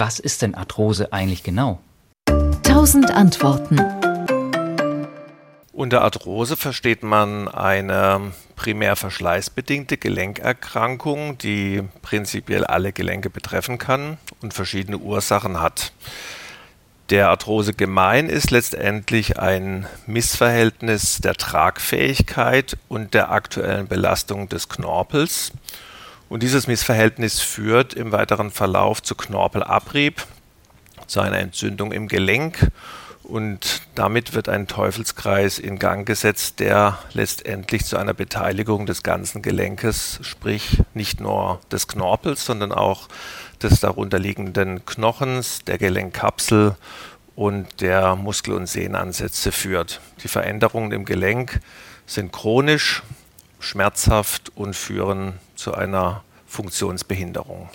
Was ist denn Arthrose eigentlich genau? Tausend Antworten. Unter Arthrose versteht man eine primär verschleißbedingte Gelenkerkrankung, die prinzipiell alle Gelenke betreffen kann und verschiedene Ursachen hat. Der Arthrose gemein ist letztendlich ein Missverhältnis der Tragfähigkeit und der aktuellen Belastung des Knorpels. Und dieses Missverhältnis führt im weiteren Verlauf zu Knorpelabrieb, zu einer Entzündung im Gelenk und damit wird ein Teufelskreis in Gang gesetzt, der letztendlich zu einer Beteiligung des ganzen Gelenkes, sprich nicht nur des Knorpels, sondern auch des darunterliegenden Knochens, der Gelenkkapsel und der Muskel- und Sehnenansätze führt. Die Veränderungen im Gelenk sind chronisch, schmerzhaft und führen zu einer Funktionsbehinderung.